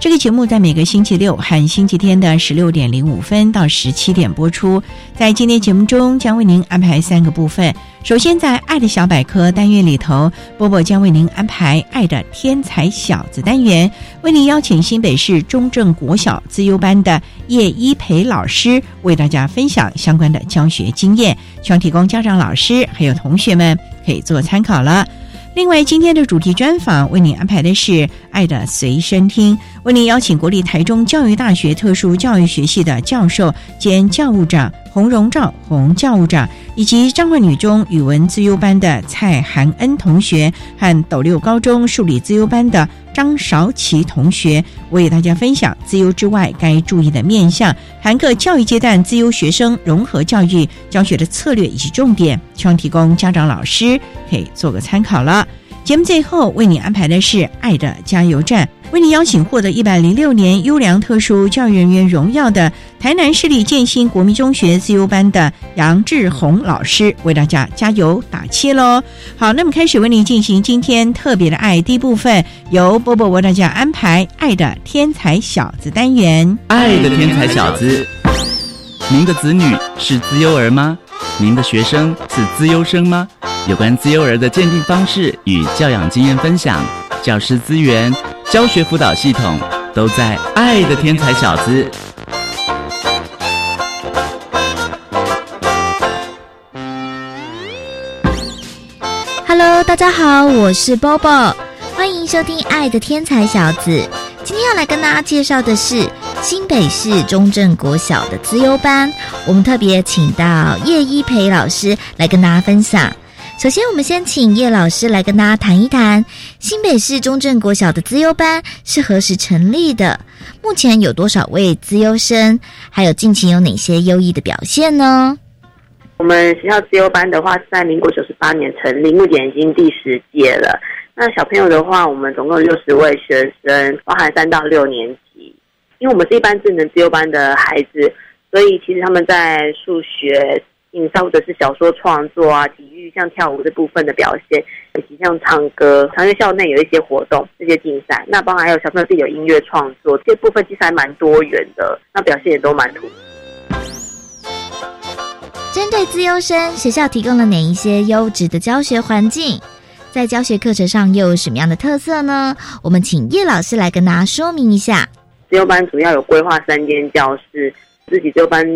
这个节目在每个星期六和星期天的十六点零五分到十七点播出。在今天节目中，将为您安排三个部分。首先，在“爱的小百科”单元里头，波波将为您安排“爱的天才小子”单元，为您邀请新北市中正国小资优班的叶一培老师，为大家分享相关的教学经验，希望提供家长、老师还有同学们可以做参考了。另外，今天的主题专访为您安排的是《爱的随身听》，为您邀请国立台中教育大学特殊教育学系的教授兼教务长洪荣照洪教务长，以及彰化女中语文资优班的蔡涵恩同学和斗六高中数理资优班的张韶琪同学，为大家分享资优之外该注意的面向，涵盖教育阶段自优学生融合教育教学的策略以及重点，希望提供家长老师可以做个参考了。节目最后为你安排的是《爱的加油站》，为您邀请获得一百零六年优良特殊教育人员荣耀的台南市立建新国民中学自由班的杨志宏老师，为大家加油打气喽！好，那么开始为您进行今天特别的爱第一部分，由波波为大家安排《爱的天才小子》单元。爱的天才小子，您的子女是自优儿吗？您的学生是自优生吗？有关自幼儿的鉴定方式与教养经验分享，教师资源、教学辅导系统，都在《爱的天才小子》。Hello，大家好，我是 Bobo，欢迎收听《爱的天才小子》。今天要来跟大家介绍的是新北市中正国小的资优班，我们特别请到叶一培老师来跟大家分享。首先，我们先请叶老师来跟大家谈一谈新北市中正国小的资优班是何时成立的，目前有多少位资优生，还有近期有哪些优异的表现呢？我们学校资优班的话是在民国九十八年成立，目前已经第十届了。那小朋友的话，我们总共有六十位学生，包含三到六年级。因为我们是一般智能资优班的孩子，所以其实他们在数学。竞赛或者是小说创作啊，体育像跳舞这部分的表现，以及像唱歌，常在校内有一些活动，这些竞赛，那包含还有小朋友自己有音乐创作，这部分其实还蛮多元的，那表现也都蛮突出。针对自优生，学校提供了哪一些优质的教学环境？在教学课程上又有什么样的特色呢？我们请叶老师来跟大家说明一下。自优班主要有规划三间教室。自己就班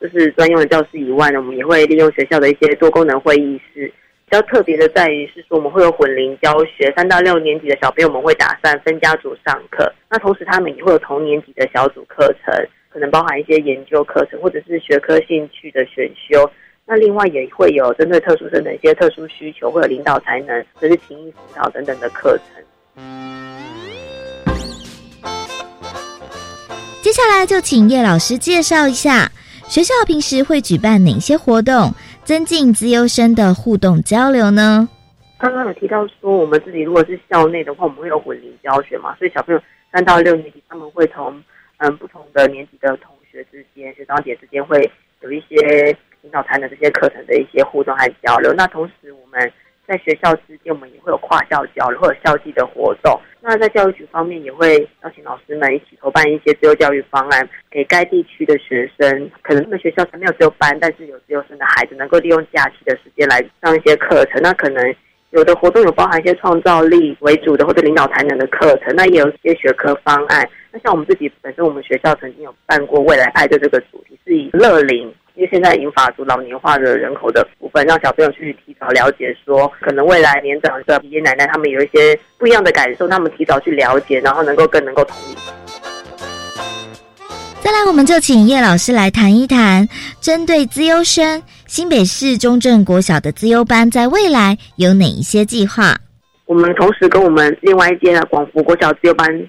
就是专用的教室以外呢，我们也会利用学校的一些多功能会议室。比较特别的在于是说，我们会有混龄教学，三到六年级的小朋友们会打算分家组上课。那同时他们也会有同年级的小组课程，可能包含一些研究课程或者是学科兴趣的选修。那另外也会有针对特殊生的一些特殊需求，或者领导才能，或者是情谊辅导等等的课程。接下来就请叶老师介绍一下学校平时会举办哪些活动，增进资优生的互动交流呢？刚刚有提到说，我们自己如果是校内的话，我们会有混龄教学嘛，所以小朋友三到六年级，他们会从嗯不同的年级的同学之间、学长姐之间会有一些领导才能这些课程的一些互动和交流。那同时我们。在学校之间，我们也会有跨校交流或者校际的活动。那在教育局方面，也会邀请老师们一起筹办一些自由教育方案，给该地区的学生。可能他们学校还没有自由班，但是有自由生的孩子，能够利用假期的时间来上一些课程。那可能有的活动有包含一些创造力为主的或者领导才能的课程。那也有一些学科方案。那像我们自己本身，我们学校曾经有办过未来爱的这个主题，是以乐龄。因为现在引法族老年化的人口的部分，让小朋友去提早了解，说可能未来年长的爷爷奶奶他们有一些不一样的感受，他们提早去了解，然后能够更能够同理。再来，我们就请叶老师来谈一谈，针对资优生，新北市中正国小的资优班在未来有哪一些计划？我们同时跟我们另外一间的广福国小资优班，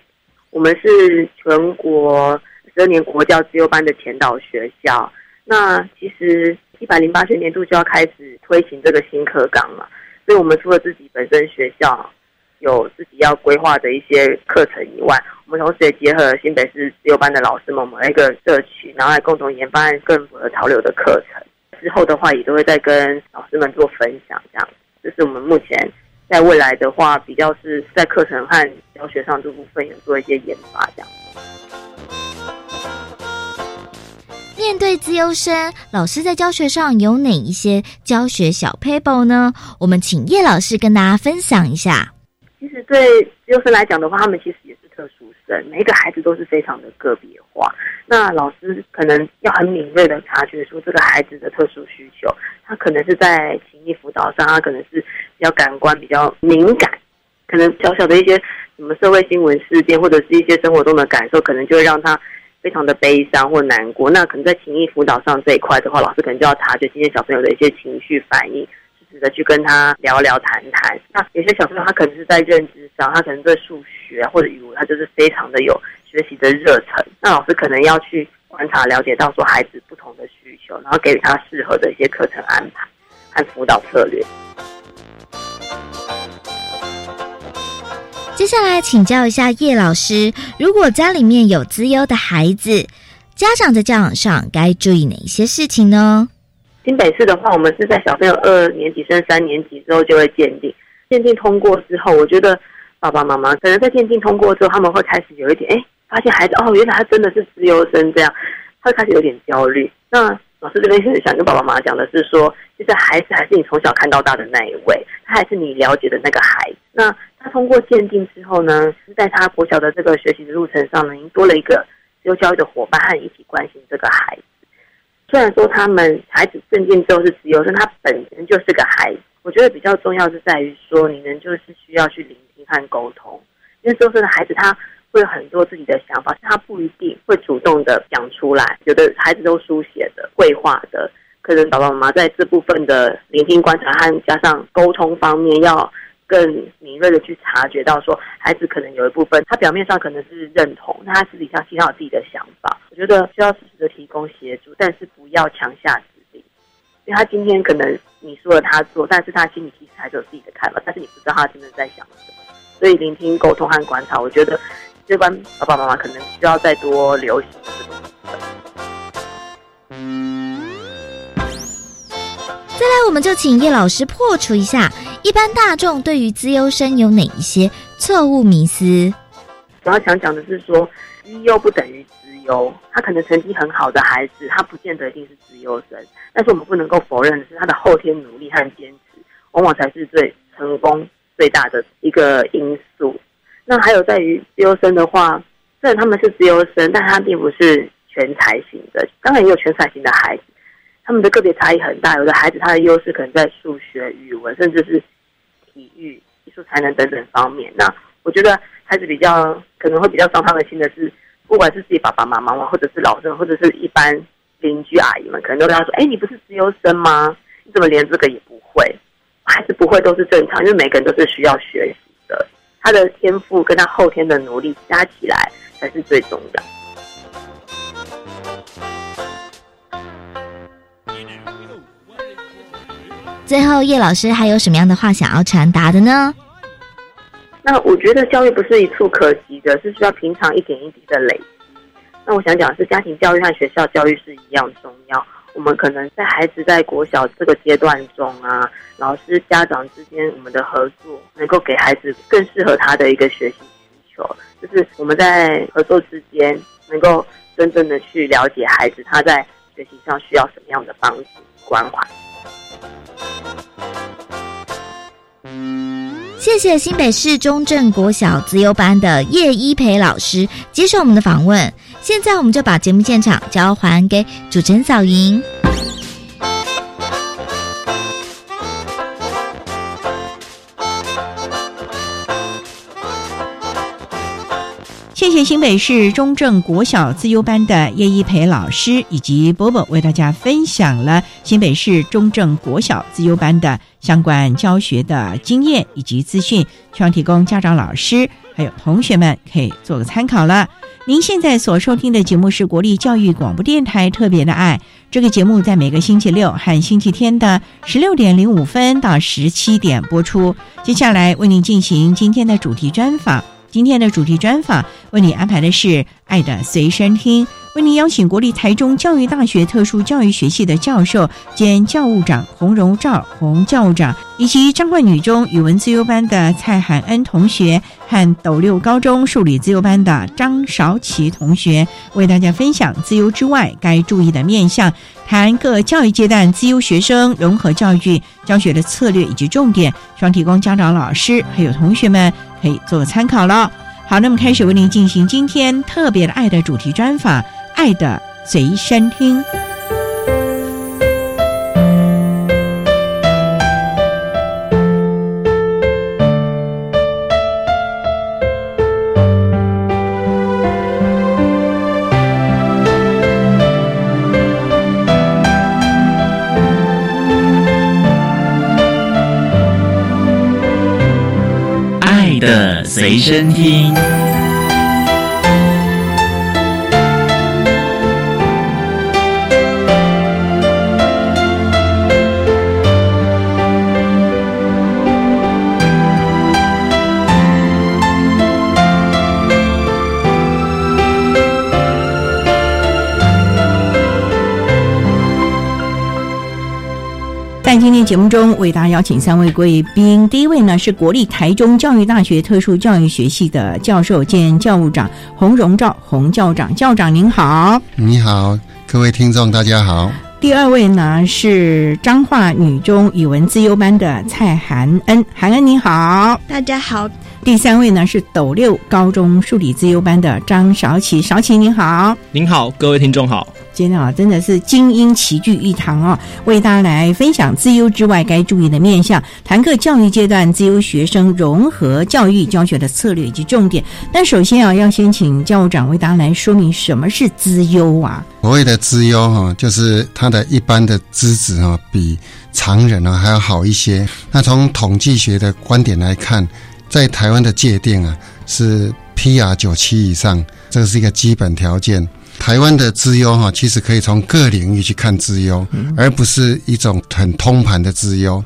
我们是全国十二年国教资优班的前导学校。那其实一百零八学年度就要开始推行这个新课纲嘛，所以我们除了自己本身学校有自己要规划的一些课程以外，我们同时也结合新北市自由班的老师们，我们一个社区，然后来共同研发更符合潮流的课程。之后的话，也都会再跟老师们做分享，这样。这是我们目前在未来的话，比较是在课程和教学上这部分有做一些研发，这样。面对自优生，老师在教学上有哪一些教学小 paper 呢？我们请叶老师跟大家分享一下。其实对自优生来讲的话，他们其实也是特殊生，每一个孩子都是非常的个别化。那老师可能要很敏锐的察觉出这个孩子的特殊需求，他可能是在情谊辅导上，他可能是比较感官比较敏感，可能小小的一些什么社会新闻事件或者是一些生活中的感受，可能就会让他。非常的悲伤或难过，那可能在情谊辅导上这一块的话，老师可能就要察觉今天小朋友的一些情绪反应，适时的去跟他聊聊谈谈。那有些小朋友他可能是在认知上，他可能对数学或者语文，他就是非常的有学习的热忱。那老师可能要去观察了解到说孩子不同的需求，然后给予他适合的一些课程安排和辅导策略。接下来请教一下叶老师，如果家里面有资优的孩子，家长在教养上该注意哪些事情呢？新北市的话，我们是在小朋友二年级升三年级之后就会鉴定，鉴定通过之后，我觉得爸爸妈妈可能在鉴定通过之后，他们会开始有一点，哎，发现孩子哦，原来他真的是资优生，这样，他会开始有点焦虑。那老师这边是想跟爸爸妈妈讲的是说，其实孩子还是你从小看到大的那一位，他还是你了解的那个孩子。那他通过鉴定之后呢，在他国小的这个学习的路程上呢，已经多了一个自由教育的伙伴和一起关心这个孩子。虽然说他们孩子鉴定之后是自由生，他本身就是个孩子。我觉得比较重要是在于说，你们就是需要去聆听和沟通。因为周生的孩子他会有很多自己的想法，他不一定会主动的讲出来。有的孩子都书写的、绘画的，可能爸爸妈妈在这部分的聆听、观察和加上沟通方面要。更敏锐的去察觉到，说孩子可能有一部分，他表面上可能是认同，那他私底下其实有自己的想法。我觉得需要适时的提供协助，但是不要强下指令，因为他今天可能你说了他做，但是他心里其实还是有自己的看法，但是你不知道他真的在想什么。所以聆听、沟通和观察，我觉得这关爸爸妈妈可能需要再多留心。再来，我们就请叶老师破除一下。一般大众对于资优生有哪一些错误迷思？主要想讲的是说，资优不等于资优，他可能成绩很好的孩子，他不见得一定是资优生。但是我们不能够否认的是，他的后天努力和坚持，往往才是最成功最大的一个因素。那还有在于资优生的话，虽然他们是资优生，但他并不是全才型的，当然也有全才型的孩子。他们的个别差异很大，有的孩子他的优势可能在数学、语文，甚至是体育、艺术才能等等方面。那我觉得孩子比较可能会比较伤他的心的是，不管是自己爸爸妈妈或者是老师，或者是一般邻居阿姨们，可能都跟他说：“哎，你不是自优生吗？你怎么连这个也不会？孩子不会都是正常，因为每个人都是需要学习的。他的天赋跟他后天的努力加起来才是最重要的。”最后，叶老师还有什么样的话想要传达的呢？那我觉得教育不是一触可及的，是需要平常一点一滴的累积。那我想讲的是家庭教育和学校教育是一样重要。我们可能在孩子在国小这个阶段中啊，老师家长之间我们的合作，能够给孩子更适合他的一个学习需求，就是我们在合作之间能够真正的去了解孩子他在学习上需要什么样的帮助关怀。谢谢新北市中正国小资优班的叶一培老师接受我们的访问。现在我们就把节目现场交还给主持人小莹。谢新北市中正国小自优班的叶一培老师以及波波为大家分享了新北市中正国小自优班的相关教学的经验以及资讯，希望提供家长、老师还有同学们可以做个参考了。您现在所收听的节目是国立教育广播电台特别的爱，这个节目在每个星期六和星期天的十六点零五分到十七点播出。接下来为您进行今天的主题专访。今天的主题专访为你安排的是《爱的随身听》，为您邀请国立台中教育大学特殊教育学系的教授兼教务长洪荣照洪教务长，以及彰化女中语文自由班的蔡涵恩同学和斗六高中数理自由班的张韶琪同学，为大家分享自由之外该注意的面向，谈各教育阶段自由学生融合教育教学的策略以及重点，希望提供家长、老师还有同学们。可以做个参考了。好，那么开始为您进行今天特别的爱的主题专访，《爱的随身听》。的随身听。天节目中，为大家邀请三位贵宾。第一位呢是国立台中教育大学特殊教育学系的教授兼教务长洪荣照洪校长，校长您好。你好，各位听众大家好。第二位呢是彰化女中语文自优班的蔡涵恩，涵恩你好，大家好。第三位呢是斗六高中数理自优班的张韶琪，韶琪您好，您好，各位听众好。今天啊，真的是精英齐聚一堂啊，为大家来分享自优之外该注意的面向，谈课教育阶段自优学生融合教育教学的策略以及重点。但首先啊，要先请教务长为大家来说明什么是资优啊？所谓的资优哈，就是他的一般的资质啊，比常人啊还要好一些。那从统计学的观点来看，在台湾的界定啊是 PR 九七以上，这是一个基本条件。台湾的资优哈，其实可以从各领域去看资优，而不是一种很通盘的资优。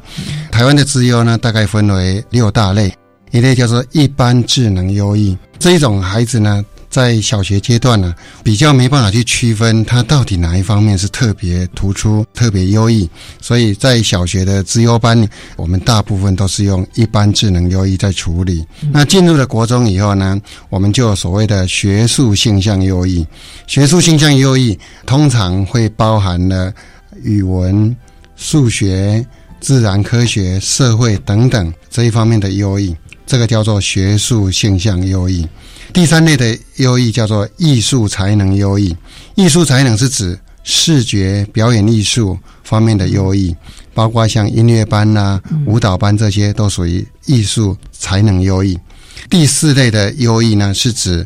台湾的资优呢，大概分为六大类，一类叫做一般智能优异，这一种孩子呢。在小学阶段呢，比较没办法去区分他到底哪一方面是特别突出、特别优异，所以在小学的资优班，我们大部分都是用一般智能优异在处理。那进入了国中以后呢，我们就有所谓的学术性向优异。学术性向优异通常会包含了语文、数学、自然科学、社会等等这一方面的优异，这个叫做学术性向优异。第三类的优异叫做艺术才能优异，艺术才能是指视觉表演艺术方面的优异，包括像音乐班呐、舞蹈班这些都属于艺术才能优异。第四类的优异呢，是指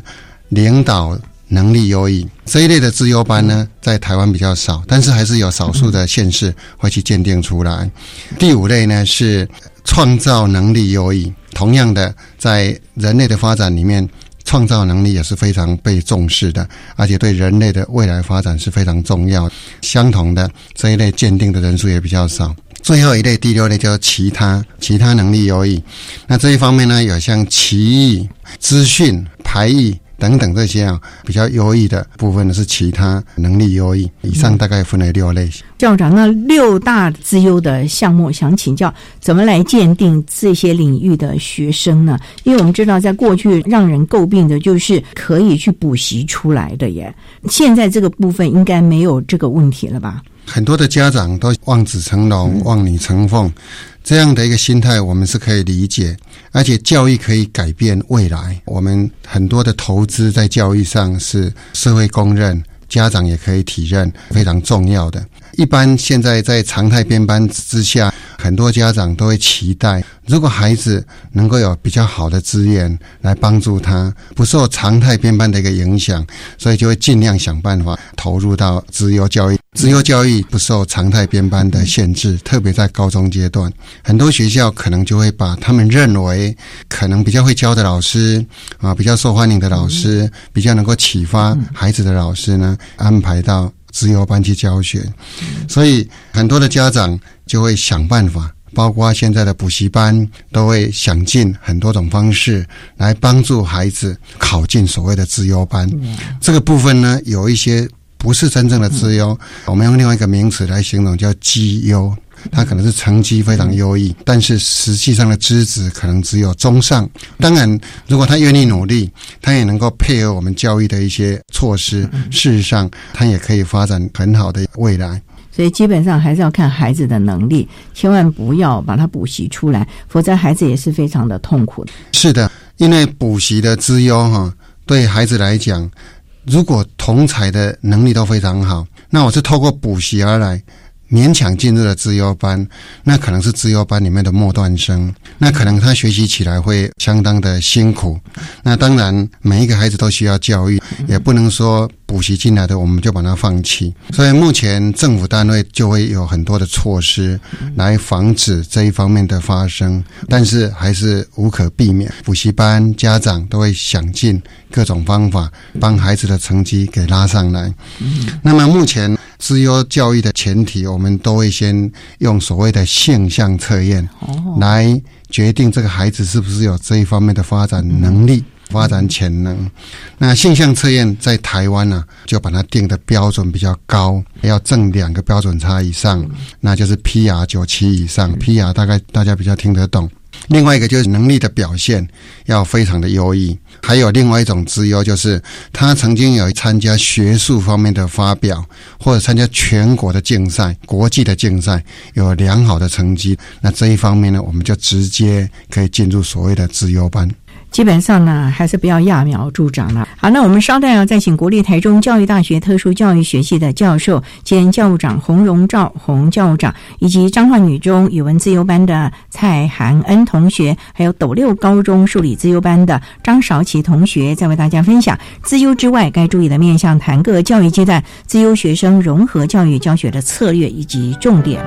领导能力优异。这一类的自优班呢，在台湾比较少，但是还是有少数的县市会去鉴定出来。第五类呢是创造能力优异，同样的，在人类的发展里面。创造能力也是非常被重视的，而且对人类的未来发展是非常重要。相同的这一类鉴定的人数也比较少。最后一类第六类叫其他，其他能力优异。那这一方面呢，有像奇异、资讯、排异、等等这些啊比较优异的部分呢，是其他能力优异。以上大概分为六类。校长，那六大资优的项目，想请教怎么来鉴定这些领域的学生呢？因为我们知道，在过去让人诟病的就是可以去补习出来的耶，现在这个部分应该没有这个问题了吧？很多的家长都望子成龙、望女成凤，这样的一个心态，我们是可以理解。而且教育可以改变未来，我们很多的投资在教育上是社会公认，家长也可以体认非常重要的。一般现在在常态编班之下，很多家长都会期待，如果孩子能够有比较好的资源来帮助他，不受常态编班的一个影响，所以就会尽量想办法投入到自由教育。自由教育不受常态编班的限制，特别在高中阶段，很多学校可能就会把他们认为可能比较会教的老师啊，比较受欢迎的老师，比较能够启发孩子的老师呢，安排到。自由班去教学，所以很多的家长就会想办法，包括现在的补习班，都会想尽很多种方式来帮助孩子考进所谓的自由班。这个部分呢，有一些不是真正的自由，我们用另外一个名词来形容，叫绩优。他可能是成绩非常优异，但是实际上的资质可能只有中上。当然，如果他愿意努力，他也能够配合我们教育的一些措施。事实上，他也可以发展很好的未来。所以，基本上还是要看孩子的能力，千万不要把他补习出来，否则孩子也是非常的痛苦的。是的，因为补习的资优哈，对孩子来讲，如果同才的能力都非常好，那我是透过补习而来。勉强进入了资优班，那可能是资优班里面的末段生，那可能他学习起来会相当的辛苦。那当然，每一个孩子都需要教育，也不能说补习进来的我们就把它放弃。所以目前政府单位就会有很多的措施来防止这一方面的发生，但是还是无可避免。补习班家长都会想尽各种方法帮孩子的成绩给拉上来。那么目前。资优教育的前提，我们都会先用所谓的现象测验来决定这个孩子是不是有这一方面的发展能力、发展潜能。那性向测验在台湾呢，就把它定的标准比较高，要正两个标准差以上，那就是 PR 九七以上，PR 大概大家比较听得懂。另外一个就是能力的表现要非常的优异，还有另外一种资优，就是他曾经有参加学术方面的发表，或者参加全国的竞赛、国际的竞赛，有良好的成绩。那这一方面呢，我们就直接可以进入所谓的资优班。基本上呢，还是不要揠苗助长了。好，那我们稍待要再请国立台中教育大学特殊教育学系的教授兼教务长洪荣照洪教务长，以及彰化女中语文自由班的蔡涵恩同学，还有斗六高中数理自由班的张韶琪同学，再为大家分享自优之外该注意的面向，谈各教育阶段自优学生融合教育教学的策略以及重点。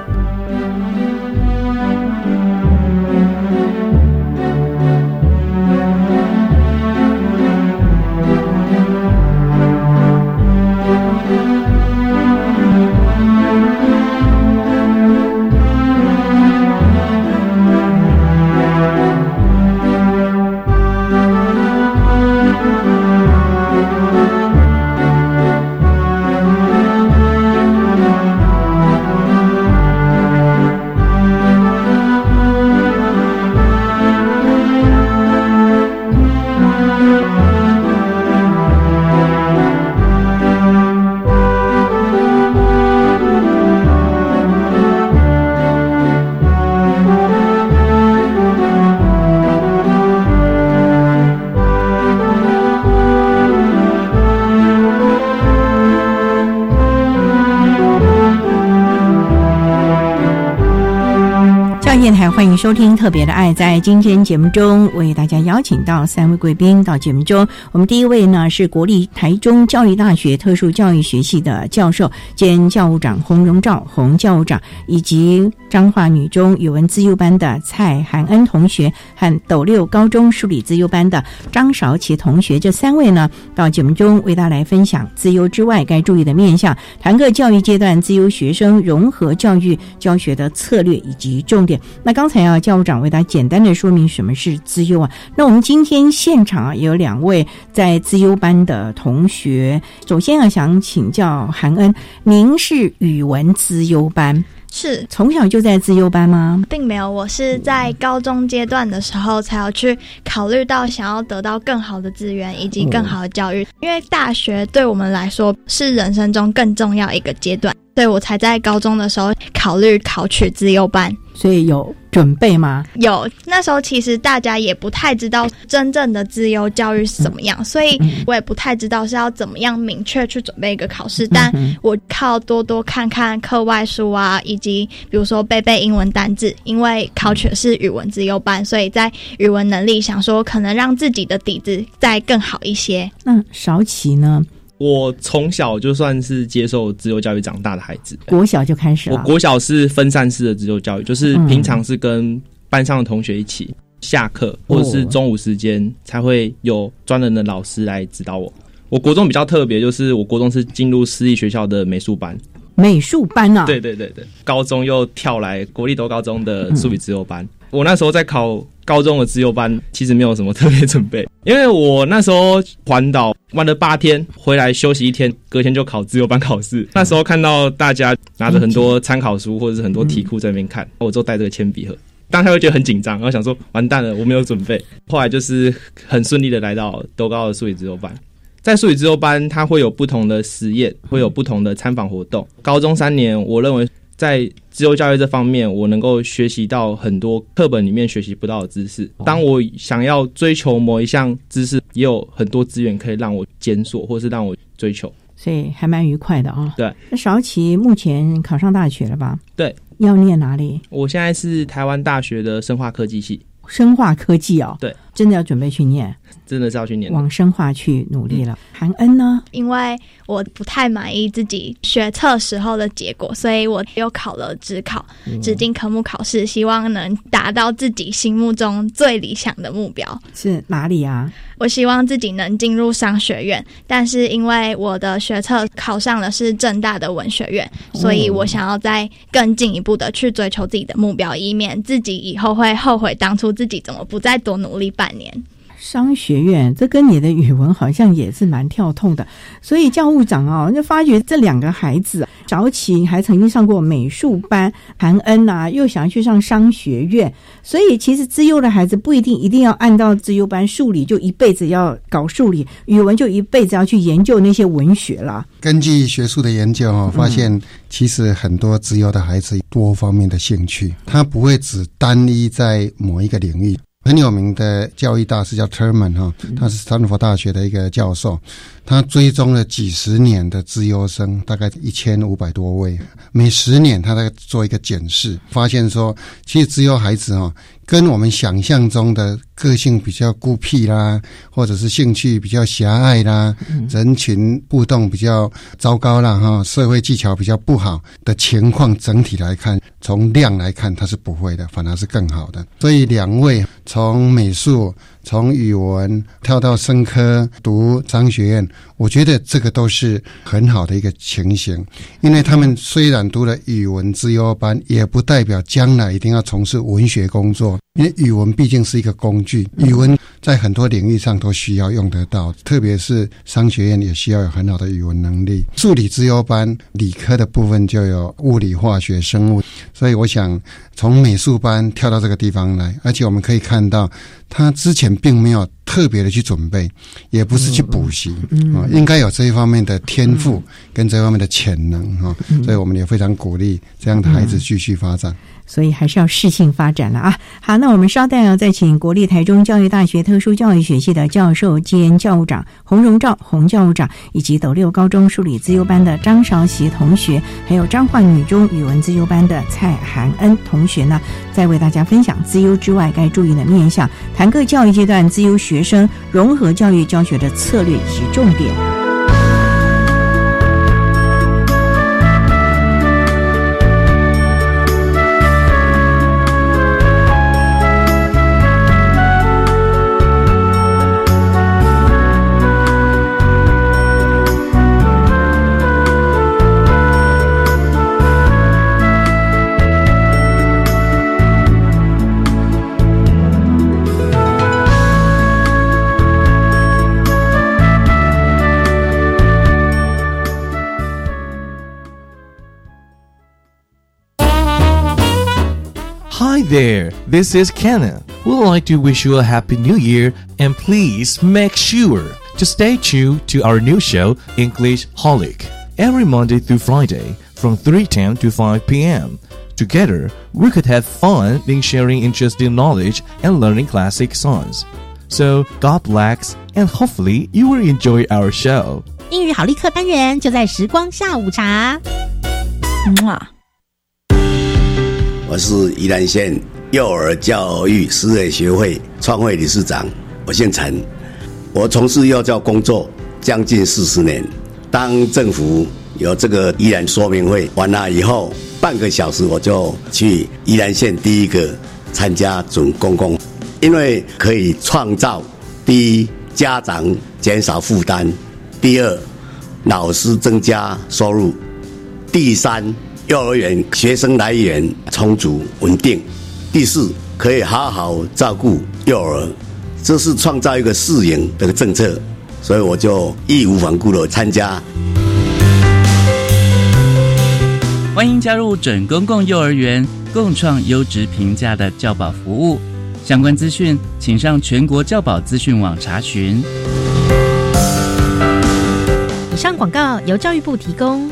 收听《特别的爱》。在今天节目中，为大家邀请到三位贵宾到节目中。我们第一位呢是国立台中教育大学特殊教育学系的教授兼教务长洪荣照洪教务长，以及彰化女中语文自优班的蔡涵恩同学和斗六高中数理自优班的张韶琪同学。这三位呢到节目中为大家来分享自优之外该注意的面向，谈个教育阶段自优学生融合教育教学的策略以及重点。那刚才啊，教务长为大家简单的说明什么是资优啊。那我们今天现场啊，有两位在资优班的同学。首先啊，想请教韩恩，您是语文资优班。是从小就在自优班吗？并没有，我是在高中阶段的时候才要去考虑到想要得到更好的资源以及更好的教育，因为大学对我们来说是人生中更重要一个阶段。所以我才在高中的时候考虑考取自优班，所以有准备吗？有，那时候其实大家也不太知道真正的自由教育是怎么样，所以我也不太知道是要怎么样明确去准备一个考试。但我靠多多看看课外书啊，以及比如说背背英文单字，因为考取的是语文自由班，所以在语文能力想说可能让自己的底子再更好一些。那少奇呢？我从小就算是接受自由教育长大的孩子，国小就开始了。我国小是分散式的自由教育，就是平常是跟班上的同学一起，下课或者是中午时间才会有专人的老师来指导我。我国中比较特别，就是我国中是进入私立学校的美术班，美术班啊，对对对对，高中又跳来国立多高中的数理自由班。我那时候在考高中的自由班，其实没有什么特别准备，因为我那时候环岛玩了八天，回来休息一天，隔天就考自由班考试。那时候看到大家拿着很多参考书或者是很多题库在那边看，我就带这个铅笔盒，当时会觉得很紧张，然后想说完蛋了，我没有准备。后来就是很顺利的来到多高的数理自由班，在数理自由班，它会有不同的实验，会有不同的参访活动。高中三年，我认为。在自由教育这方面，我能够学习到很多课本里面学习不到的知识。当我想要追求某一项知识，也有很多资源可以让我检索，或是让我追求，所以还蛮愉快的啊。对，那少奇目前考上大学了吧？对，要念哪里？我现在是台湾大学的生化科技系。生化科技哦，对，真的要准备去念。真的是要去念往生化去努力了。韩恩呢？因为我不太满意自己学测时候的结果，所以我又考了职考，指定科目考试，希望能达到自己心目中最理想的目标。是哪里啊？我希望自己能进入商学院，但是因为我的学测考上的是正大的文学院，所以我想要再更进一步的去追求自己的目标，以免自己以后会后悔当初自己怎么不再多努力半年。商学院，这跟你的语文好像也是蛮跳痛的，所以教务长啊，就发觉这两个孩子早起还曾经上过美术班，韩恩呐又想要去上商学院，所以其实资优的孩子不一定一定要按照资优班，数理就一辈子要搞数理，语文就一辈子要去研究那些文学了。根据学术的研究哦，发现其实很多资优的孩子多方面的兴趣，他不会只单一在某一个领域。很有名的教育大师叫 Terman 哈，他是斯坦福大学的一个教授，他追踪了几十年的资优生，大概一千五百多位，每十年他在做一个检视，发现说，其实资优孩子哈。跟我们想象中的个性比较孤僻啦，或者是兴趣比较狭隘啦，人群互动比较糟糕啦，哈，社会技巧比较不好的情况，整体来看，从量来看，他是不会的，反而是更好的。所以两位从美术。从语文跳到生科读商学院，我觉得这个都是很好的一个情形，因为他们虽然读了语文资优班，也不代表将来一定要从事文学工作，因为语文毕竟是一个工具，语文在很多领域上都需要用得到，特别是商学院也需要有很好的语文能力。数理资优班，理科的部分就有物理、化学、生物，所以我想从美术班跳到这个地方来，而且我们可以看到。他之前并没有特别的去准备，也不是去补习啊，应该有这一方面的天赋跟这方面的潜能哈，所以我们也非常鼓励这样的孩子继续发展。所以还是要适性发展了啊！好，那我们稍待要再请国立台中教育大学特殊教育学系的教授兼教务长洪荣照洪教务长，以及斗六高中数理自优班的张韶琪同学，还有彰化女中语文自优班的蔡涵恩同学呢，再为大家分享自优之外该注意的面向，谈各教育阶段自优学生融合教育教学的策略及重点。Hi there, this is Kenneth. We'd like to wish you a happy new year and please make sure to stay tuned to our new show, English Holic, every Monday through Friday from 3.10 to 5 p.m. Together, we could have fun in sharing interesting knowledge and learning classic songs. So, God bless, and hopefully you will enjoy our show. 英语好立刻单元就在时光下午茶。 我是宜兰县幼儿教育师业学会创会理事长，我姓陈。我从事幼教工作将近四十年。当政府有这个宜兰说明会完了以后，半个小时我就去宜兰县第一个参加准公共，因为可以创造第一家长减少负担，第二老师增加收入，第三。幼儿园学生来源充足稳定，第四可以好好照顾幼儿，这是创造一个适应的政策，所以我就义无反顾的参加。欢迎加入准公共幼儿园，共创优质平价的教保服务。相关资讯请上全国教保资讯网查询。以上广告由教育部提供。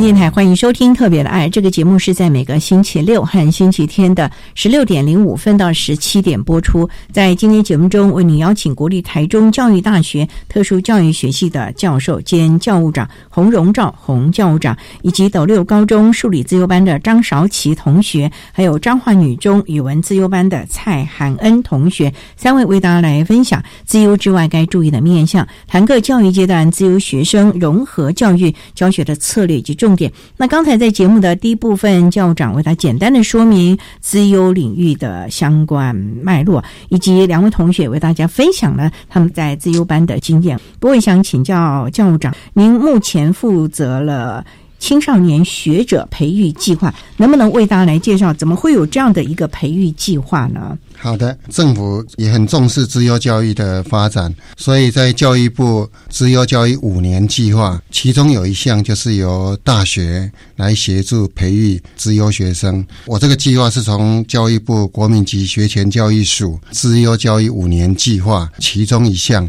电台欢迎收听《特别的爱》这个节目，是在每个星期六和星期天的十六点零五分到十七点播出。在今天节目中，为您邀请国立台中教育大学特殊教育学系的教授兼教务长洪荣照洪教务长，以及斗六高中数理自由班的张韶琪同学，还有彰化女中语文自由班的蔡涵恩同学，三位为大家来分享自由之外该注意的面向，谈个教育阶段自由学生融合教育教学的策略及。重点。那刚才在节目的第一部分，教务长为他简单的说明资优领域的相关脉络，以及两位同学为大家分享了他们在资优班的经验。不过，想请教教务长，您目前负责了青少年学者培育计划，能不能为大家来介绍，怎么会有这样的一个培育计划呢？好的，政府也很重视资优教育的发展，所以在教育部资优教育五年计划，其中有一项就是由大学来协助培育资优学生。我这个计划是从教育部国民级学前教育署资优教育五年计划其中一项。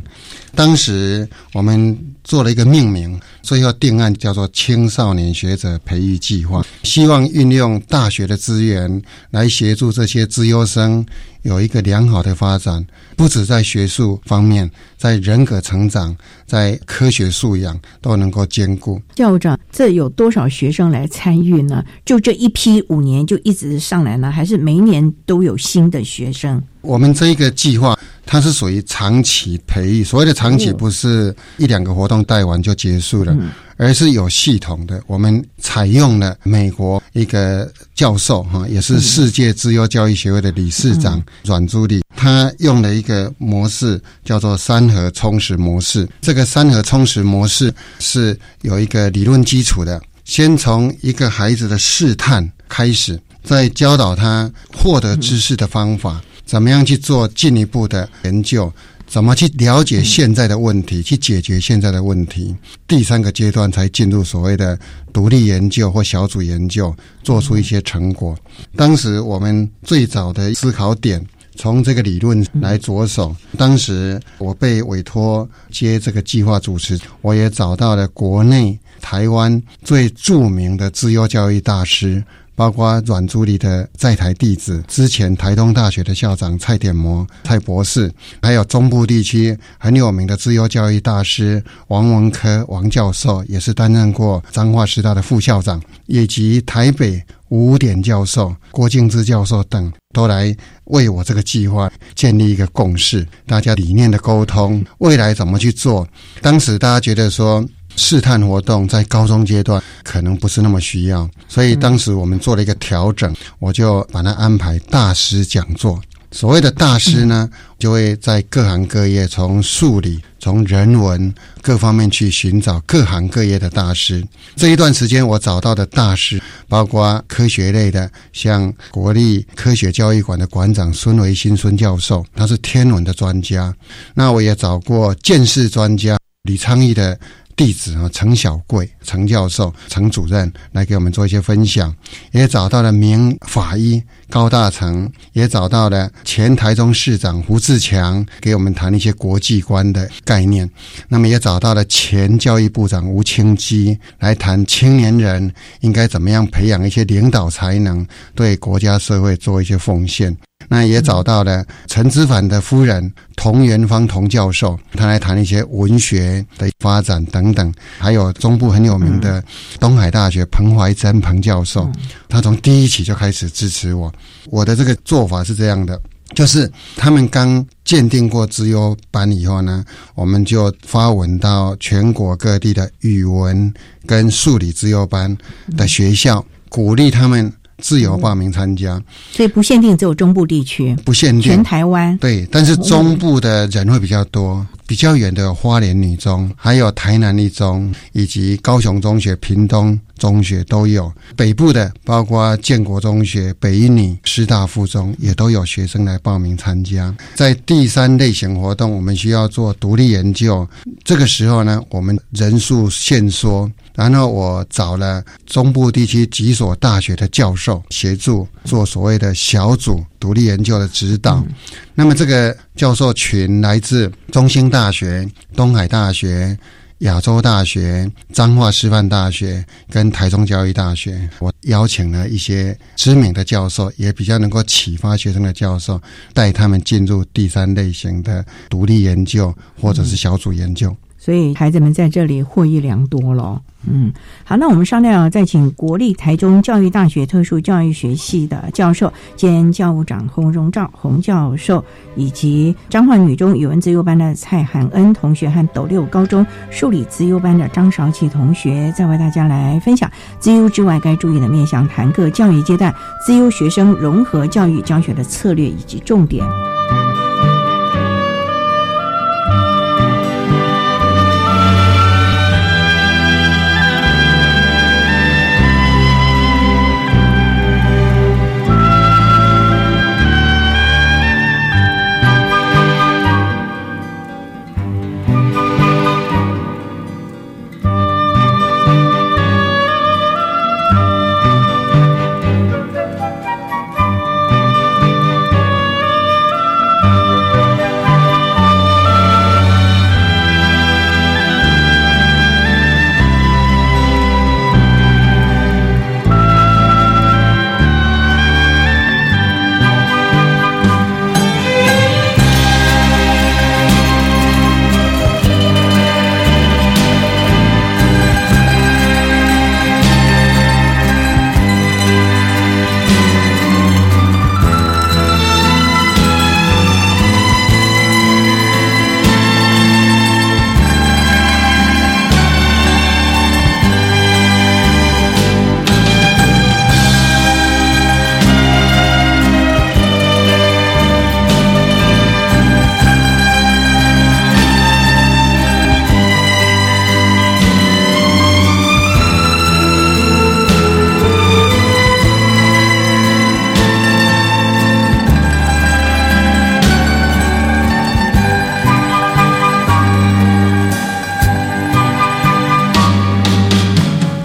当时我们做了一个命名，最后定案叫做青少年学者培育计划，希望运用大学的资源来协助这些资优生有一个良好的发展，不止在学术方面，在人格成长、在科学素养都能够兼顾。校长，这有多少学生来参与呢？就这一批五年就一直上来呢，还是每一年都有新的学生？我们这一个计划。它是属于长期培育，所谓的长期不是一两个活动带完就结束了，而是有系统的。我们采用了美国一个教授哈，也是世界自由教育协会的理事长阮朱莉，他用了一个模式叫做三核充实模式。这个三核充实模式是有一个理论基础的，先从一个孩子的试探开始，再教导他获得知识的方法。怎么样去做进一步的研究？怎么去了解现在的问题，去解决现在的问题？第三个阶段才进入所谓的独立研究或小组研究，做出一些成果。当时我们最早的思考点，从这个理论来着手。当时我被委托接这个计划主持，我也找到了国内台湾最著名的自由教育大师。包括阮珠里的在台弟子，之前台东大学的校长蔡典模蔡博士，还有中部地区很有名的自由教育大师王文科王教授，也是担任过彰化师大的副校长，以及台北吴典教授、郭敬之教授等，都来为我这个计划建立一个共识，大家理念的沟通，未来怎么去做？当时大家觉得说。试探活动在高中阶段可能不是那么需要，所以当时我们做了一个调整，我就把它安排大师讲座。所谓的大师呢，就会在各行各业，从数理、从人文各方面去寻找各行各业的大师。这一段时间，我找到的大师包括科学类的，像国立科学教育馆的馆长孙维新孙教授，他是天文的专家。那我也找过建识专家李昌义的。弟子啊，陈小贵、陈教授、陈主任来给我们做一些分享，也找到了名法医高大成，也找到了前台中市长胡志强，给我们谈一些国际观的概念。那么也找到了前教育部长吴清基来谈青年人应该怎么样培养一些领导才能，对国家社会做一些奉献。那也找到了陈之凡的夫人童元芳童教授，他来谈一些文学的发展等等，还有中部很有名的东海大学彭怀珍彭教授，他从第一期就开始支持我。我的这个做法是这样的，就是他们刚鉴定过资优班以后呢，我们就发文到全国各地的语文跟数理资优班的学校，鼓励他们。自由报名参加，所以不限定只有中部地区，不限定全台湾。对，但是中部的人会比较多，比较远的花莲女中，还有台南一中，以及高雄中学、屏东中学都有。北部的包括建国中学、北一女、师大附中，也都有学生来报名参加。在第三类型活动，我们需要做独立研究，这个时候呢，我们人数限缩。然后我找了中部地区几所大学的教授协助做所谓的小组独立研究的指导。那么这个教授群来自中兴大学、东海大学、亚洲大学、彰化师范大学跟台中教育大学。我邀请了一些知名的教授，也比较能够启发学生的教授，带他们进入第三类型的独立研究或者是小组研究。所以孩子们在这里获益良多了。嗯，好，那我们商量再请国立台中教育大学特殊教育学系的教授兼教务长洪荣照洪教授，以及彰化女中语文自优班的蔡涵恩同学和斗六高中数理自优班的张韶琪同学，再为大家来分享自优之外该注意的面向，谈各教育阶段自优学生融合教育教学的策略以及重点。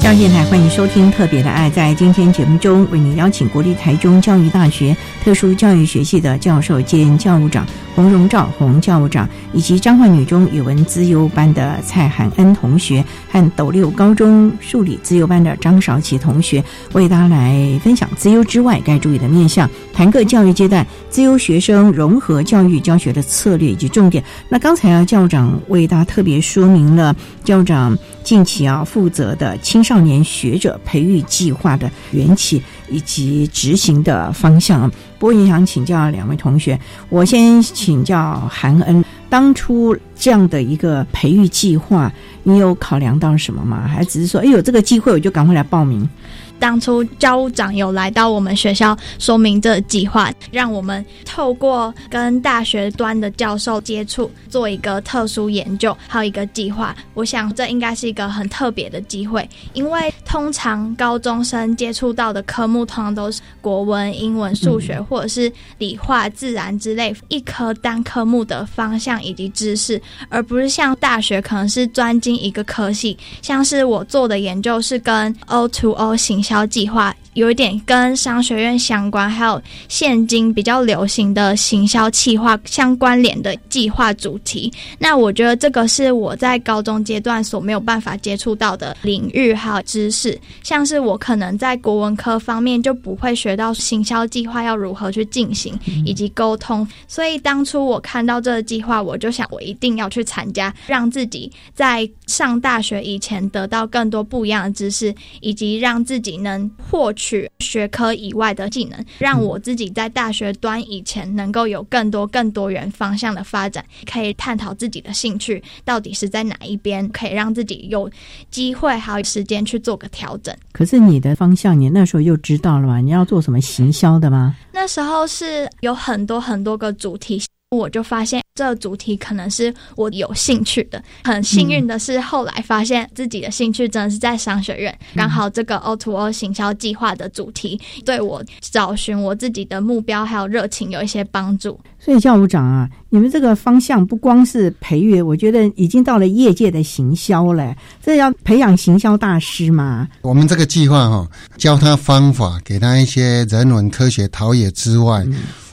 教育电台欢迎收听《特别的爱》。在今天节目中，为您邀请国立台中教育大学特殊教育学系的教授兼教务长洪荣照洪教务长，以及彰化女中语文资优班的蔡涵恩同学和斗六高中数理资优班的张韶琪同学，为大家来分享资优之外该注意的面向，谈各教育阶段资优学生融合教育教学的策略以及重点。那刚才啊，教务长为大家特别说明了教务长近期啊负责的青少少年学者培育计划的缘起以及执行的方向。不过也想请教两位同学，我先请教韩恩，当初这样的一个培育计划，你有考量到什么吗？还只是说，哎有这个机会我就赶快来报名？当初教务长有来到我们学校说明这计划，让我们透过跟大学端的教授接触，做一个特殊研究，还有一个计划。我想这应该是一个很特别的机会，因为通常高中生接触到的科目，通常都是国文、英文、数学，或者是理化、自然之类一科单科目的方向以及知识，而不是像大学可能是专精一个科系。像是我做的研究是跟 O to O 行敲计划有一点跟商学院相关，还有现今比较流行的行销企划相关联的计划主题。那我觉得这个是我在高中阶段所没有办法接触到的领域还有知识，像是我可能在国文科方面就不会学到行销计划要如何去进行以及沟通。所以当初我看到这个计划，我就想我一定要去参加，让自己在上大学以前得到更多不一样的知识，以及让自己能获取学科以外的技能，让我自己在大学端以前能够有更多更多元方向的发展，可以探讨自己的兴趣到底是在哪一边，可以让自己有机会还有时间去做个调整。可是你的方向，你那时候又知道了吗？你要做什么行销的吗？那时候是有很多很多个主题。我就发现这个主题可能是我有兴趣的。很幸运的是，后来发现自己的兴趣真的是在商学院。刚好这个 O to O 行销计划的主题，对我找寻我自己的目标还有热情有一些帮助。所以教务长啊，你们这个方向不光是培育，我觉得已经到了业界的行销了。这要培养行销大师嘛？我们这个计划哈，教他方法，给他一些人文科学陶冶之外。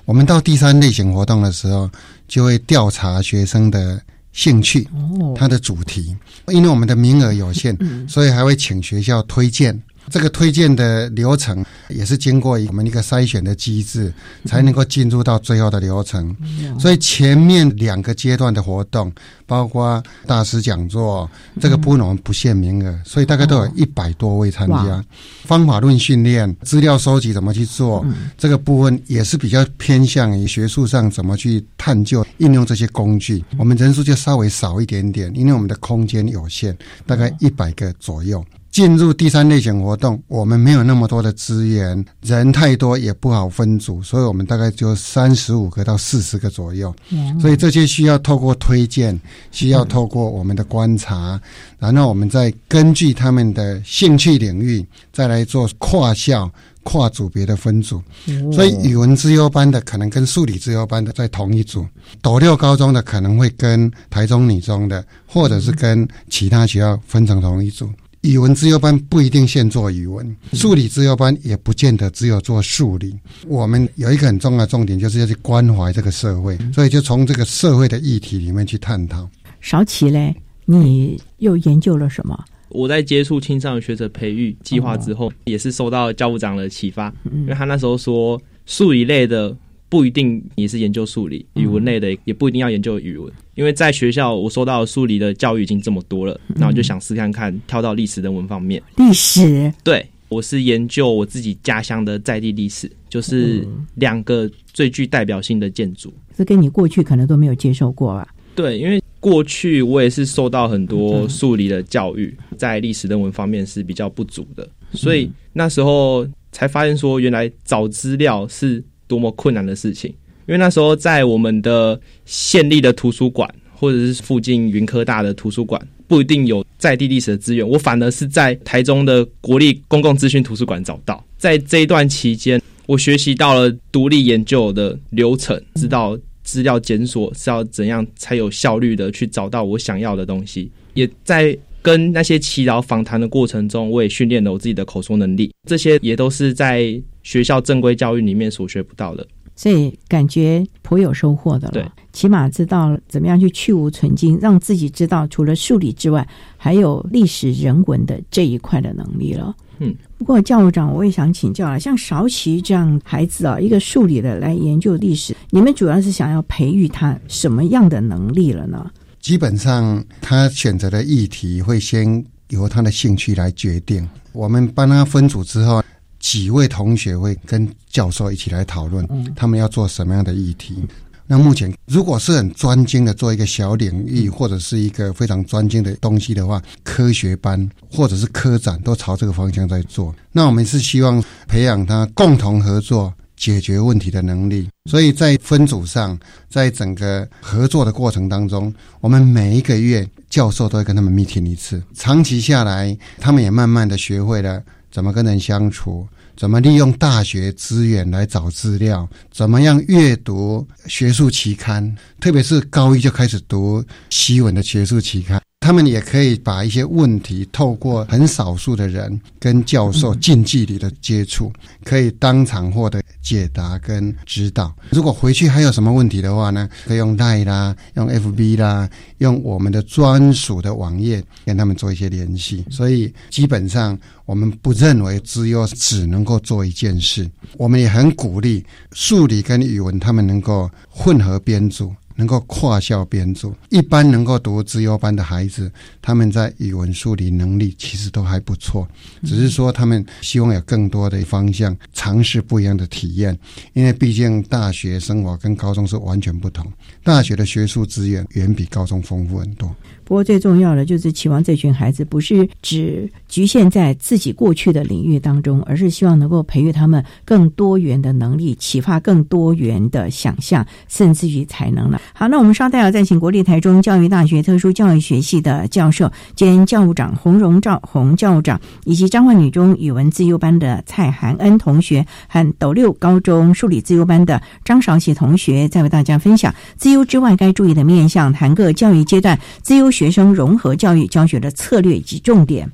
我们到第三类型活动的时候，就会调查学生的兴趣，他的主题。因为我们的名额有限，所以还会请学校推荐。这个推荐的流程也是经过我们一个筛选的机制，才能够进入到最后的流程。所以前面两个阶段的活动，包括大师讲座，这个部分我们不限名额，所以大概都有一百多位参加。方法论训练、资料收集怎么去做，这个部分也是比较偏向于学术上怎么去探究、应用这些工具。我们人数就稍微少一点点，因为我们的空间有限，大概一百个左右。进入第三类型活动，我们没有那么多的资源，人太多也不好分组，所以我们大概就三十五个到四十个左右。所以这些需要透过推荐，需要透过我们的观察，然后我们再根据他们的兴趣领域，再来做跨校、跨组别的分组。所以语文资优班的可能跟数理资优班的在同一组，斗六高中的可能会跟台中女中的，或者是跟其他学校分成同一组。语文自由班不一定限做语文，数理自由班也不见得只有做数理。我们有一个很重要的重点，就是要去关怀这个社会，所以就从这个社会的议题里面去探讨。少奇嘞，你又研究了什么？我在接触青少年学者培育计划之后，也是受到教务长的启发，因为他那时候说数理类的。不一定你是研究数理，语文类的也不一定要研究语文，因为在学校我收到数理的教育已经这么多了，那我就想试看看跳到历史人文方面。历史，对，我是研究我自己家乡的在地历史，就是两个最具代表性的建筑。这跟你过去可能都没有接受过吧？对，因为过去我也是受到很多数理的教育，在历史人文方面是比较不足的，所以那时候才发现说，原来找资料是。多么困难的事情！因为那时候在我们的县立的图书馆，或者是附近云科大的图书馆，不一定有在地历史的资源。我反而是在台中的国立公共资讯图书馆找到。在这一段期间，我学习到了独立研究的流程，知道资料检索是要怎样才有效率的去找到我想要的东西，也在跟那些祈祷访谈的过程中，我也训练了我自己的口说能力，这些也都是在学校正规教育里面所学不到的。所以感觉颇有收获的了。对，起码知道怎么样去去无存精，让自己知道除了数理之外，还有历史人文的这一块的能力了。嗯，不过教务长，我也想请教了，像韶琪这样孩子啊，一个数理的来研究历史，你们主要是想要培育他什么样的能力了呢？基本上，他选择的议题会先由他的兴趣来决定。我们帮他分组之后，几位同学会跟教授一起来讨论，他们要做什么样的议题。那目前，如果是很专精的做一个小领域，或者是一个非常专精的东西的话，科学班或者是科展都朝这个方向在做。那我们是希望培养他共同合作。解决问题的能力，所以在分组上，在整个合作的过程当中，我们每一个月教授都会跟他们 meeting 一次。长期下来，他们也慢慢的学会了怎么跟人相处，怎么利用大学资源来找资料，怎么样阅读学术期刊，特别是高一就开始读西文的学术期刊。他们也可以把一些问题透过很少数的人跟教授近距离的接触，可以当场获得解答跟指导。如果回去还有什么问题的话呢，可以用 Line 啦，用 FB 啦，用我们的专属的网页跟他们做一些联系。所以基本上我们不认为只有只能够做一件事，我们也很鼓励数理跟语文他们能够混合编组。能够跨校编组，一般能够读资优班的孩子，他们在语文、数理能力其实都还不错，只是说他们希望有更多的方向，尝试不一样的体验。因为毕竟大学生活跟高中是完全不同，大学的学术资源远比高中丰富很多。不过最重要的就是期望这群孩子不是只局限在自己过去的领域当中，而是希望能够培育他们更多元的能力，启发更多元的想象，甚至于才能了。好，那我们稍待要再请国立台中教育大学特殊教育学系的教授兼教务长洪荣照洪教务长，以及彰化女中语文自优班的蔡涵恩同学和斗六高中数理自优班的张少喜同学，再为大家分享自优之外该注意的面向，谈个教育阶段自优。学生融合教育教学的策略以及重点。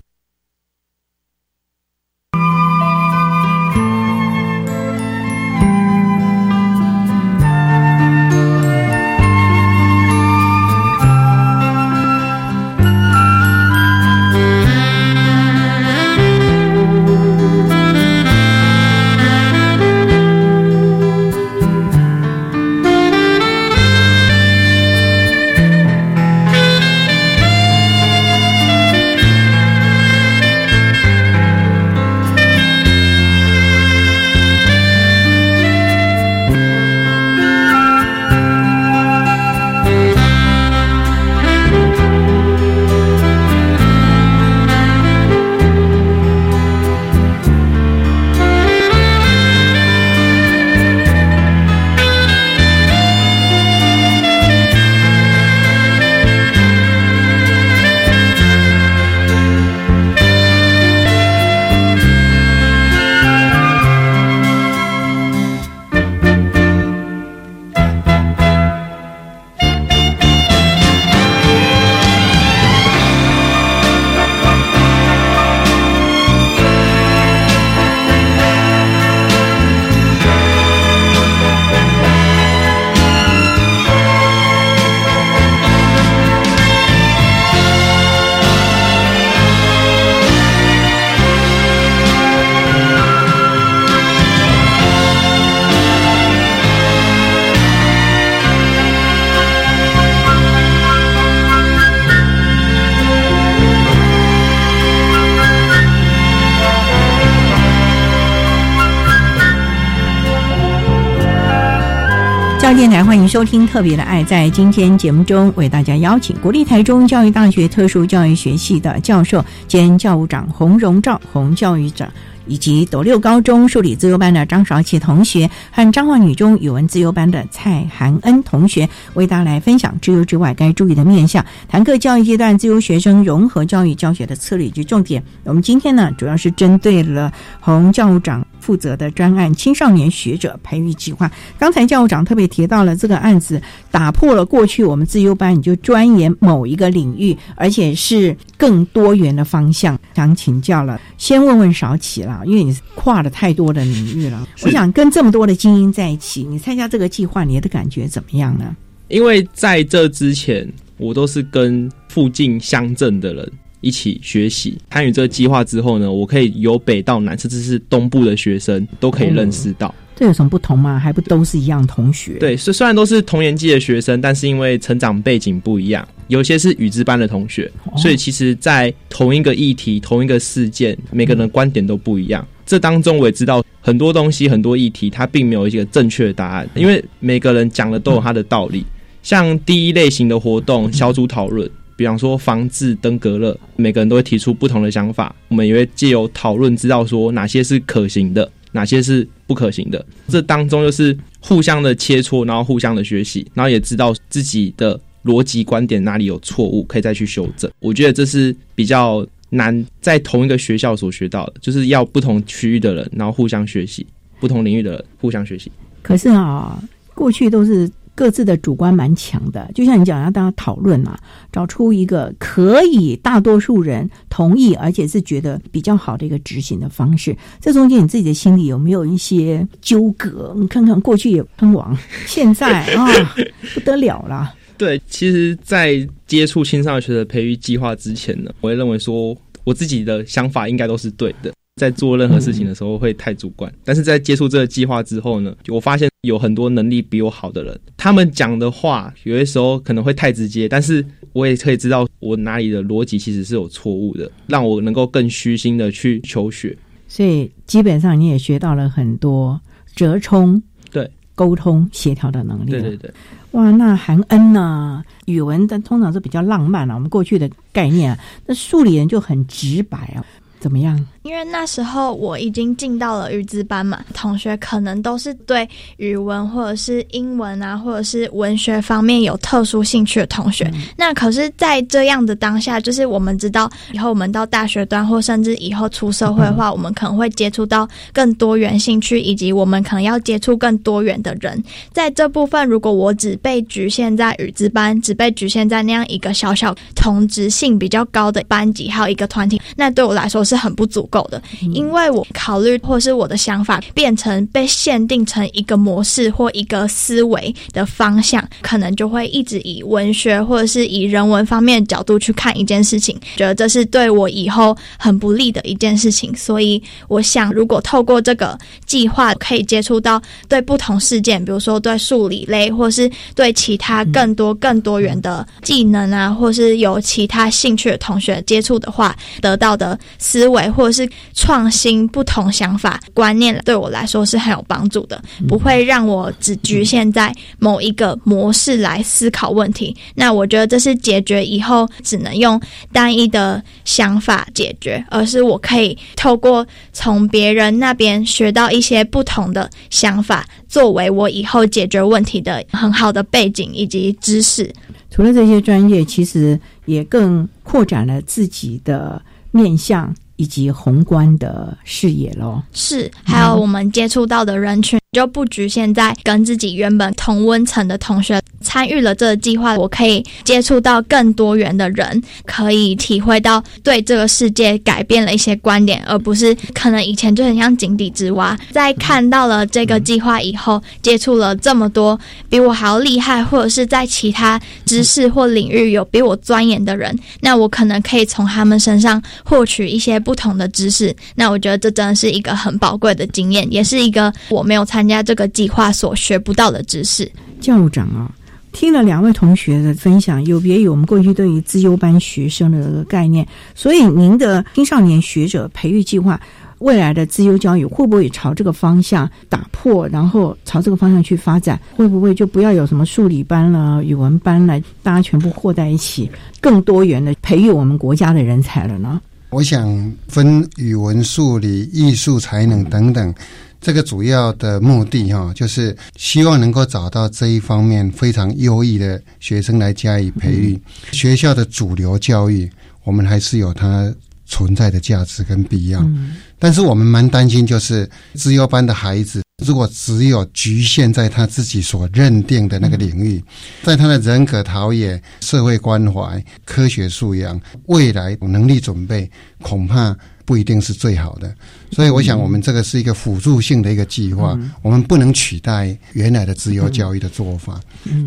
电台欢迎收听《特别的爱》。在今天节目中，为大家邀请国立台中教育大学特殊教育学系的教授兼教务长洪荣照洪教育长，以及斗六高中数理自由班的张少奇同学和彰化女中语文自由班的蔡涵恩同学，为大家来分享自由之外该注意的面向，谈各教育阶段自由学生融合教育教学的策略及重点。我们今天呢，主要是针对了洪教务长。负责的专案青少年学者培育计划。刚才教务长特别提到了这个案子，打破了过去我们自优班你就专研某一个领域，而且是更多元的方向。想请教了，先问问少奇了，因为你跨了太多的领域了。我想跟这么多的精英在一起，你参加这个计划，你的感觉怎么样呢？因为在这之前，我都是跟附近乡镇的人一起学习。参与这个计划之后呢，我可以由北到南，甚至是东部的学生都可以认识到。这有什么不同吗？还不都是一样同学？对，虽虽然都是同年级的学生，但是因为成长背景不一样，有些是语资班的同学，所以其实，在同一个议题、同一个事件，每个人的观点都不一样。这当中我也知道很多东西、很多议题，它并没有一个正确的答案，因为每个人讲的都有他的道理。像第一类型的活动小组讨论，比方说防治登革热，每个人都会提出不同的想法，我们也会借由讨论知道说哪些是可行的，哪些是不可行的。这当中就是互相的切磋，然后互相的学习，然后也知道自己的逻辑观点哪里有错误，可以再去修正。我觉得这是比较难在同一个学校所学到的，就是要不同区域的人，然后互相学习，不同领域的人互相学习。可是啊，过去都是。各自的主观蛮强的，就像你讲，要大家讨论嘛，找出一个可以大多数人同意，而且是觉得比较好的一个执行的方式。这中间你自己的心里有没有一些纠葛？你看看过去也喷王，现在啊 不得了了。对，其实，在接触青少年学的培育计划之前呢，我会认为说，我自己的想法应该都是对的。在做任何事情的时候会太主观，但是在接触这个计划之后呢，我发现有很多能力比我好的人，他们讲的话有些时候可能会太直接，但是我也可以知道我哪里的逻辑其实是有错误的，让我能够更虚心的去求学。所以基本上你也学到了很多折冲、对沟通协调的能力。对对对，哇，那韩恩呢？语文的通常是比较浪漫啊，我们过去的概念啊，那数理人就很直白啊。怎么样？因为那时候我已经进到了语资班嘛，同学可能都是对语文或者是英文啊，或者是文学方面有特殊兴趣的同学。那可是，在这样的当下，就是我们知道以后我们到大学端，或甚至以后出社会的话，我们可能会接触到更多元兴趣，以及我们可能要接触更多元的人。在这部分，如果我只被局限在语资班，只被局限在那样一个小小同质性比较高的班级，还有一个团体，那对我来说。是很不足够的，因为我考虑或是我的想法变成被限定成一个模式或一个思维的方向，可能就会一直以文学或者是以人文方面角度去看一件事情，觉得这是对我以后很不利的一件事情。所以我想，如果透过这个计划可以接触到对不同事件，比如说对数理类，或是对其他更多更多元的技能啊，或是有其他兴趣的同学接触的话，得到的思。思维或者是创新不同想法观念，对我来说是很有帮助的，不会让我只局限在某一个模式来思考问题。那我觉得这是解决以后只能用单一的想法解决，而是我可以透过从别人那边学到一些不同的想法，作为我以后解决问题的很好的背景以及知识。除了这些专业，其实也更扩展了自己的面向。以及宏观的视野喽，是还有我们接触到的人群就不局限在跟自己原本同温层的同学参与了这个计划，我可以接触到更多元的人，可以体会到对这个世界改变了一些观点，而不是可能以前就很像井底之蛙。在看到了这个计划以后，接触了这么多比我还要厉害，或者是在其他知识或领域有比我钻研的人，那我可能可以从他们身上获取一些不。同的知识，那我觉得这真的是一个很宝贵的经验，也是一个我没有参参加这个计划所学不到的知识。教长啊，听了两位同学的分享，有别于我们过去对于资优班学生的这个概念，所以您的青少年学者培育计划未来的资优教育会不会朝这个方向打破，然后朝这个方向去发展？会不会就不要有什么数理班了、语文班了，大家全部和在一起，更多元的培育我们国家的人才了呢？我想分语文、数理、艺术才能等等，这个主要的目的哈，就是希望能够找到这一方面非常优异的学生来加以培育。学校的主流教育，我们还是有它存在的价值跟必要。但是我们蛮担心，就是资优班的孩子，如果只有局限在他自己所认定的那个领域，在他的人格陶冶、社会关怀、科学素养、未来能力准备，恐怕不一定是最好的。所以，我想我们这个是一个辅助性的一个计划，我们不能取代原来的自由教育的做法。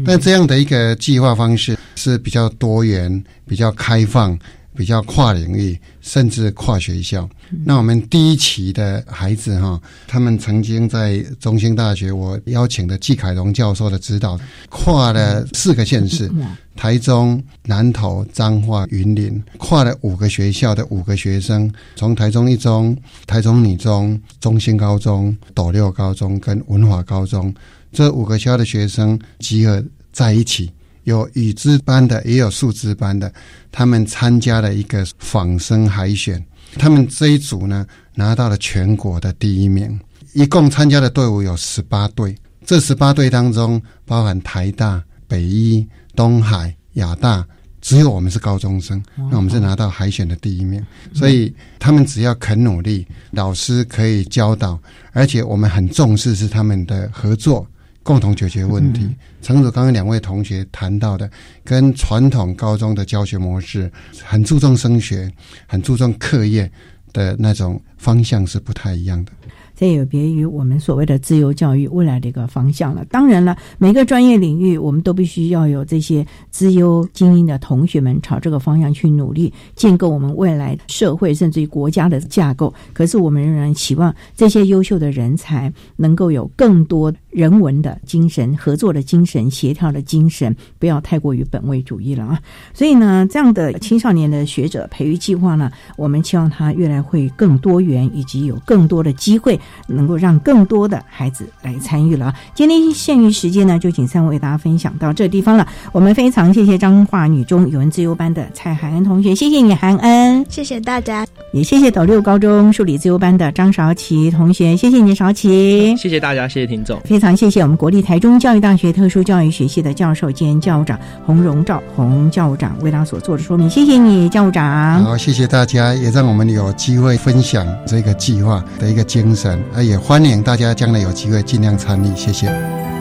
但这样的一个计划方式是比较多元、比较开放。比较跨领域，甚至跨学校。那我们第一期的孩子哈，他们曾经在中兴大学，我邀请的季凯荣教授的指导，跨了四个县市：台中、南投、彰化、云林，跨了五个学校的五个学生，从台中一中、台中女中、中兴高中、斗六高中跟文华高中这五个学校的学生集合在一起。有语资班的，也有数资班的，他们参加了一个仿生海选，他们这一组呢拿到了全国的第一名。一共参加的队伍有十八队，这十八队当中包含台大、北医、东海、亚大，只有我们是高中生，那我们是拿到海选的第一名。所以他们只要肯努力，老师可以教导，而且我们很重视是他们的合作。共同解决问题。陈总刚刚两位同学谈到的，跟传统高中的教学模式很注重升学、很注重课业的那种方向是不太一样的。这有别于我们所谓的自由教育未来的一个方向了。当然了，每个专业领域我们都必须要有这些资优精英的同学们朝这个方向去努力，建构我们未来社会甚至于国家的架构。可是我们仍然期望这些优秀的人才能够有更多人文的精神、合作的精神、协调的精神，不要太过于本位主义了啊！所以呢，这样的青少年的学者培育计划呢，我们期望它越来会更多元，以及有更多的机会。能够让更多的孩子来参与了。今天限于时间呢，就请三位为大家分享到这地方了。我们非常谢谢彰化女中语文自由班的蔡涵恩同学，谢谢你，涵恩。谢谢大家，也谢谢斗六高中数理自由班的张韶琪同学，谢谢你，韶琪。谢谢大家，谢谢听众。非常谢谢我们国立台中教育大学特殊教育学系的教授兼教务长洪荣照洪教务长为大家所做的说明，谢谢你，教务长。好，谢谢大家，也让我们有机会分享这个计划的一个精神。啊，也欢迎大家将来有机会尽量参与，谢谢。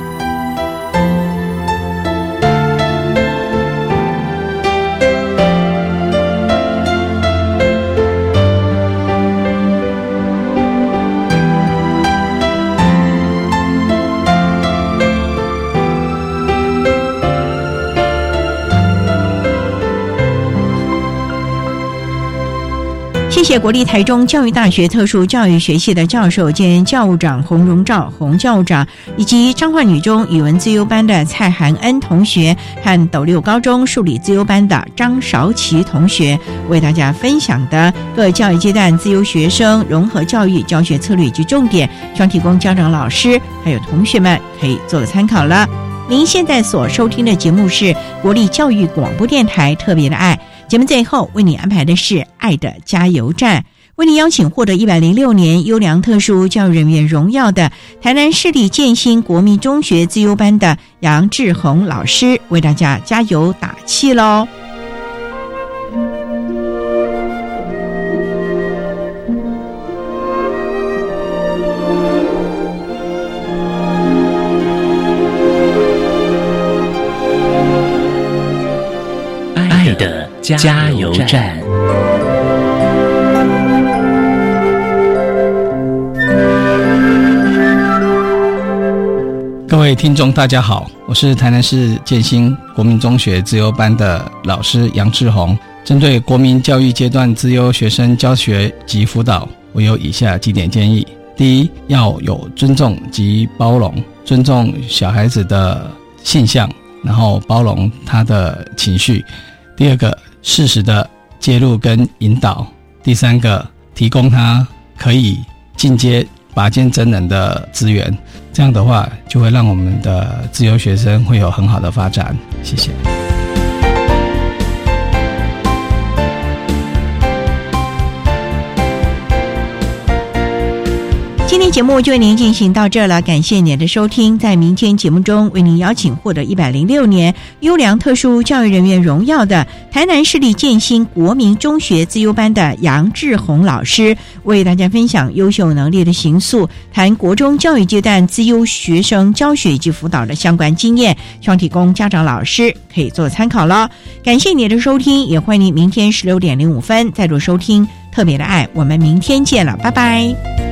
谢谢国立台中教育大学特殊教育学系的教授兼教务长洪荣照洪教务长，以及彰化女中语文自由班的蔡涵恩同学和斗六高中数理自由班的张韶琪同学，为大家分享的各教育阶段自由学生融合教育教学策略及重点，希望提供家长、老师还有同学们可以做个参考了。您现在所收听的节目是国立教育广播电台特别的爱。节目最后为你安排的是《爱的加油站》，为你邀请获得一百零六年优良特殊教育人员荣耀的台南市立建新国民中学自优班的杨志宏老师，为大家加油打气喽！加油站。各位听众，大家好，我是台南市建新国民中学自由班的老师杨志宏。针对国民教育阶段自优学生教学及辅导，我有以下几点建议：第一，要有尊重及包容，尊重小孩子的现象，然后包容他的情绪；第二个。适时的介入跟引导，第三个提供他可以进阶拔尖真人的资源，这样的话就会让我们的自由学生会有很好的发展。谢谢。节目就为您进行到这了，感谢您的收听。在明天节目中，为您邀请获得一百零六年优良特殊教育人员荣耀的台南市立建新国民中学自优班的杨志宏老师，为大家分享优秀能力的形塑，谈国中教育阶段自优学生教学以及辅导的相关经验，希望提供家长老师可以做参考了。感谢您的收听，也欢迎您明天十六点零五分再度收听特别的爱。我们明天见了，拜拜。